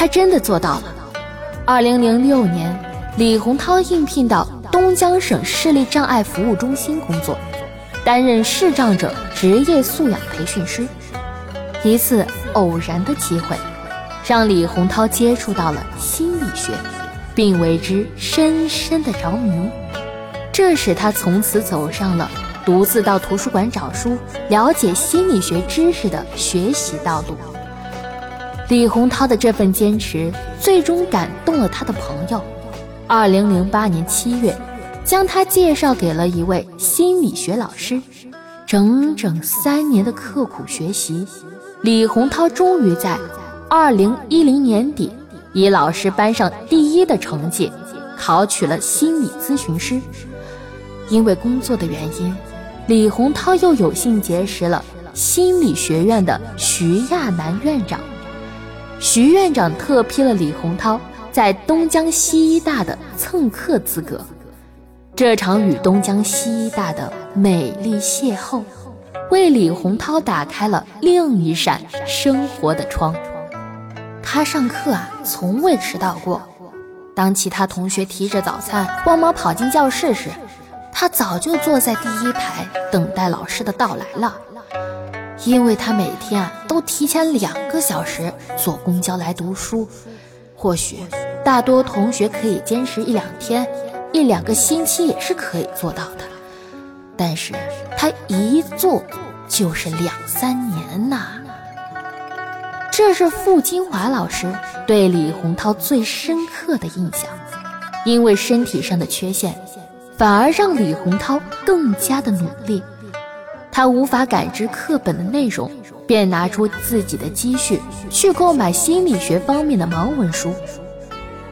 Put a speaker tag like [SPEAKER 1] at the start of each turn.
[SPEAKER 1] 他真的做到了。二零零六年，李洪涛应聘到东江省视力障碍服务中心工作，担任视障者职业素养培训师。一次偶然的机会，让李洪涛接触到了心理学，并为之深深的着迷。这使他从此走上了独自到图书馆找书、了解心理学知识的学习道路。李洪涛的这份坚持，最终感动了他的朋友。二零零八年七月，将他介绍给了一位心理学老师。整整三年的刻苦学习。李洪涛终于在二零一零年底以老师班上第一的成绩考取了心理咨询师。因为工作的原因，李洪涛又有幸结识了心理学院的徐亚楠院长。徐院长特批了李洪涛在东江西医大的蹭课资格。这场与东江西医大的美丽邂逅。为李洪涛打开了另一扇生活的窗。他上课啊，从未迟到过。当其他同学提着早餐慌忙跑进教室时，他早就坐在第一排等待老师的到来了。因为他每天啊都提前两个小时坐公交来读书。或许大多同学可以坚持一两天、一两个星期也是可以做到的。但是他一坐就是两三年呐，这是傅金华老师对李洪涛最深刻的印象。因为身体上的缺陷，反而让李洪涛更加的努力。他无法感知课本的内容，便拿出自己的积蓄去购买心理学方面的盲文书，